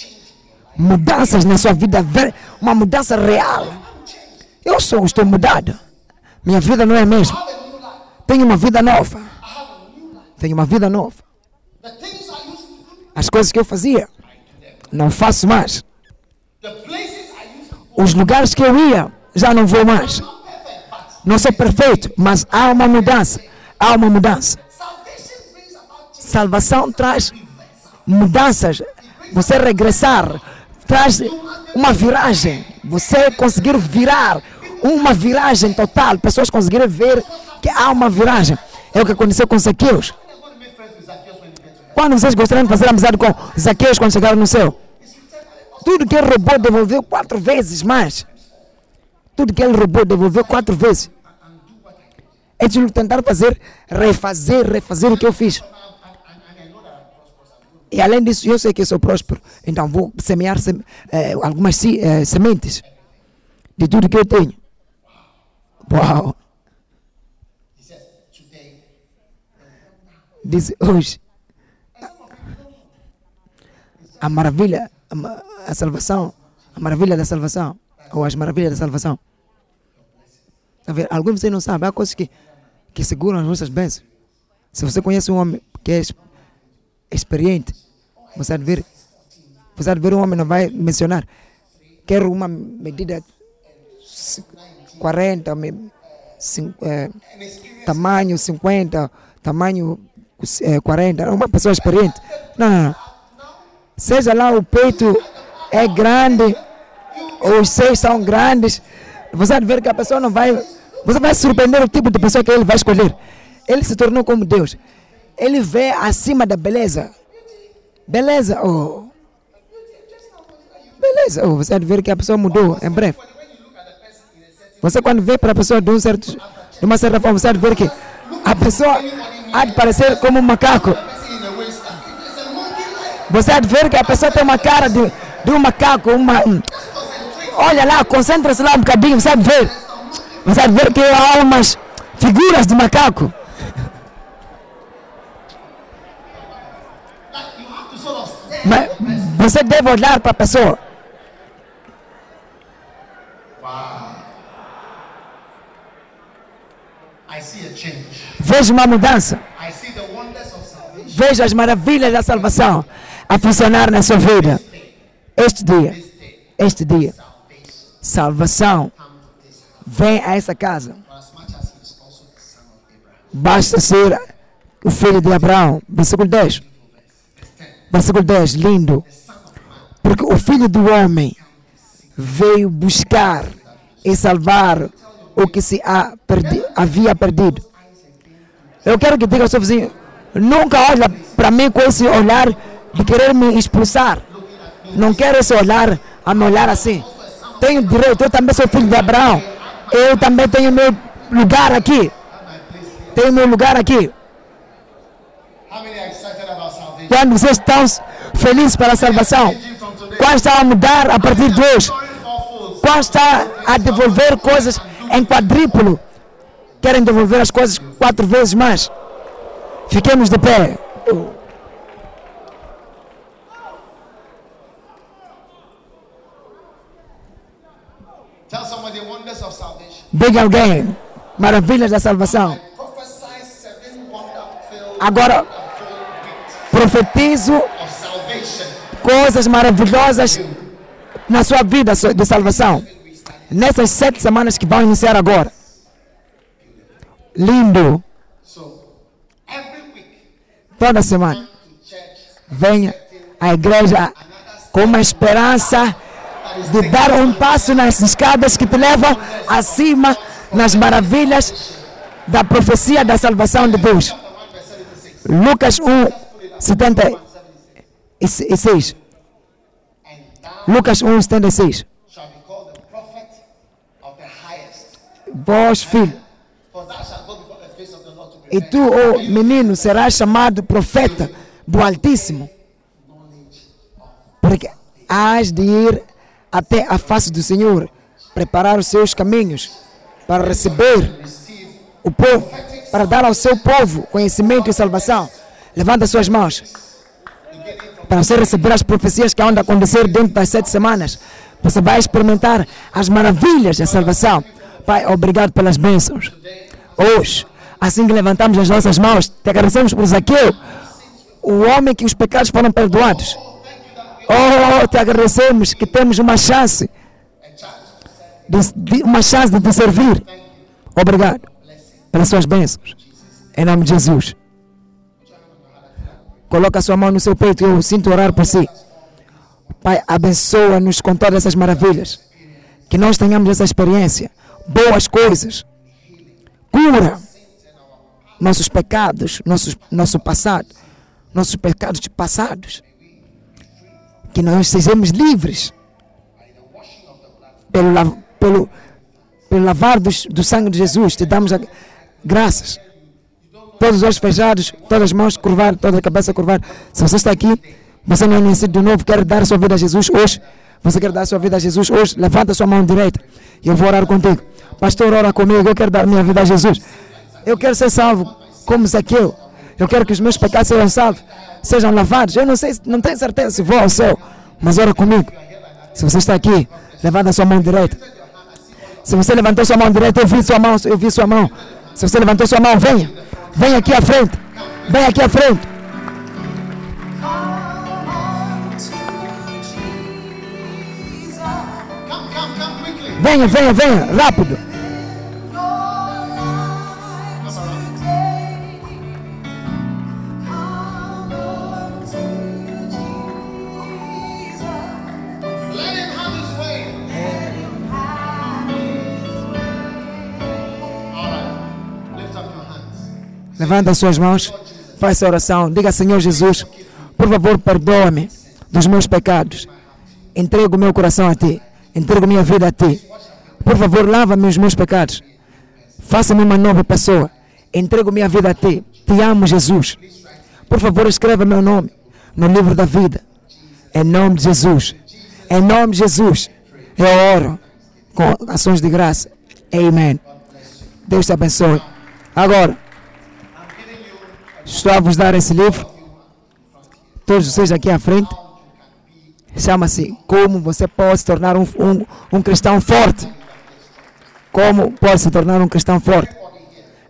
Mudanças na sua vida, uma mudança real. Eu sou, estou mudado. Minha vida não é a mesma. Tenho uma vida nova. Tenho uma vida nova. As coisas que eu fazia, não faço mais. Os lugares que eu ia, já não vou mais. Não sou perfeito, mas há uma mudança. Há uma mudança. Salvação traz mudanças. Você regressar traz uma viragem. Você conseguir virar uma viragem total. Pessoas conseguirem ver que há uma viragem. É o que aconteceu com Zaqueus. Quando vocês gostariam de fazer amizade com Zaqueus quando chegaram no céu? Tudo que ele roubou devolveu quatro vezes mais. Tudo que ele roubou devolveu quatro vezes. É de tentar fazer, refazer, refazer o que eu fiz. E além disso, eu sei que eu sou próspero. Então vou semear sem- eh, algumas eh, sementes de tudo que eu tenho. Uau! Diz hoje. A maravilha, a, a salvação, a maravilha da salvação, ou as maravilhas da salvação. Alguns de vocês não sabem, há coisas que, que seguram as nossas bênçãos. Se você conhece um homem que é experiente, você há de ver, você há de ver um homem não vai mencionar. Quero uma medida ci- 40, me- cin- eh, tamanho 50, tamanho eh, 40, uma pessoa experiente. Não, não, não. Seja lá o peito é grande, os seios são grandes, você vai ver que a pessoa não vai. Você vai surpreender o tipo de pessoa que ele vai escolher. Ele se tornou como Deus. Ele vê acima da beleza. Beleza, oh. Beleza, oh, você vai ver que a pessoa mudou em breve. Você quando vê para a pessoa de, um certo, de uma certa forma, você vai ver que a pessoa há de parecer como um macaco. Você há de ver que a pessoa tem uma cara de, de um macaco, uma. um- Olha lá, concentra-se lá um bocadinho, você vai ver. Você vai ver que há umas figuras de macaco. Mas você deve olhar para a pessoa. Veja uma mudança. Veja as maravilhas da salvação a funcionar na sua vida. Este dia, este dia, salvação vem a essa casa. Basta ser o filho de Abraão. Versículo 10. Versículo 10, lindo. Porque o filho do homem veio buscar e salvar o que se perdi- havia perdido. Eu quero que diga ao seu vizinho: nunca olha para mim com esse olhar de querer me expulsar. Não quero esse olhar a me olhar assim. Tenho direito, eu também sou filho de Abraão. Eu também tenho meu lugar aqui. Tenho meu lugar aqui. Quando vocês estão felizes pela salvação, quando está a mudar a partir de hoje, quando está a devolver coisas em quadrípulo, querem devolver as coisas quatro vezes mais. Fiquemos de pé. Diga alguém, maravilhas da salvação. Agora profetizo coisas maravilhosas na sua vida de salvação. Nessas sete semanas que vão iniciar agora. Lindo. Toda semana. venha à igreja com uma esperança de dar um passo nas escadas que te levam acima nas maravilhas da profecia da salvação de Deus. Lucas 1, 76. Lucas 1, 76. shall be called the prophet of the highest. Vós, filho, e tu, ó menino, serás chamado profeta do Altíssimo, porque hás de ir até a face do Senhor, preparar os seus caminhos para receber o povo, para dar ao seu povo conhecimento e salvação. Levanta suas mãos para você receber as profecias que hão acontecer dentro das sete semanas. Você vai experimentar as maravilhas da salvação. Pai, obrigado pelas bênçãos. Hoje, assim que levantamos as nossas mãos, te agradecemos por Zaqueu, o homem que os pecados foram perdoados. Oh, te agradecemos que temos uma chance, de- uma chance de te servir. Obrigado pelas suas bênçãos. Em nome de Jesus. Coloca sua mão no seu peito, eu sinto orar por si. Pai, abençoa-nos com todas essas maravilhas. Que nós tenhamos essa experiência. Boas coisas. Cura nossos pecados, nossos, nosso passado, nossos pecados passados. Que nós sejamos livres pelo, pelo, pelo lavar dos- do sangue de Jesus. Te damos a, graças. Todos os olhos fechados, todas as mãos curvar, toda a cabeça curvar. Se você está aqui, você não é nascido de novo, quer dar sua vida a Jesus hoje. Você quer dar sua vida a Jesus hoje? Levanta sua mão direita e eu vou orar contigo. Pastor, ora comigo. Eu quero dar minha vida a Jesus. Eu quero ser salvo como Zaqueu. Eu quero que os meus pecados sejam salvos, sejam lavados. Eu não sei, não tenho certeza se vou ao céu, mas ora comigo. Se você está aqui, levanta sua mão direita. Se você levantou sua mão direita, eu vi sua mão, eu vi sua mão. Se você levantou sua mão, venha. Venha aqui à frente. Venha aqui à frente. Venha, venha, venha, rápido. Levanta as suas mãos, faça a oração. Diga, Senhor Jesus, por favor, perdoa-me dos meus pecados. Entrego o meu coração a Ti. Entrego minha vida a Ti. Por favor, lava-me os meus pecados. Faça-me uma nova pessoa. Entrego minha vida a Ti. Te amo, Jesus. Por favor, escreva meu nome no livro da vida. Em nome de Jesus. Em nome de Jesus, eu oro com ações de graça. Amen. Deus te abençoe. Agora, estou a vos dar esse livro. Todos vocês aqui à frente. Chama-se Como você pode se tornar um, um, um cristão forte. Como pode se tornar um cristão forte.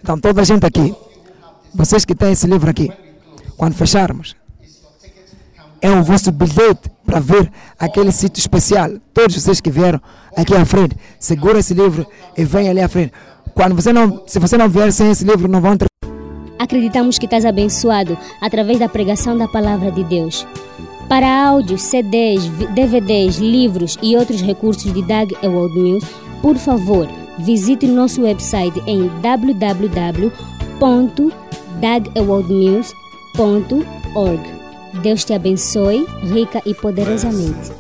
Então, toda a gente aqui, vocês que têm esse livro aqui, quando fecharmos, é o vosso bilhete para ver aquele sítio especial. Todos vocês que vieram aqui à frente, segura esse livro e vem ali à frente. Quando você não, se você não vier sem esse livro, não vão ter Acreditamos que estás abençoado através da pregação da palavra de Deus. Para áudios, CDs, DVDs, livros e outros recursos de Dag Ewald Mills, por favor, visite nosso website em www.dagewaldmills.org. Deus te abençoe rica e poderosamente.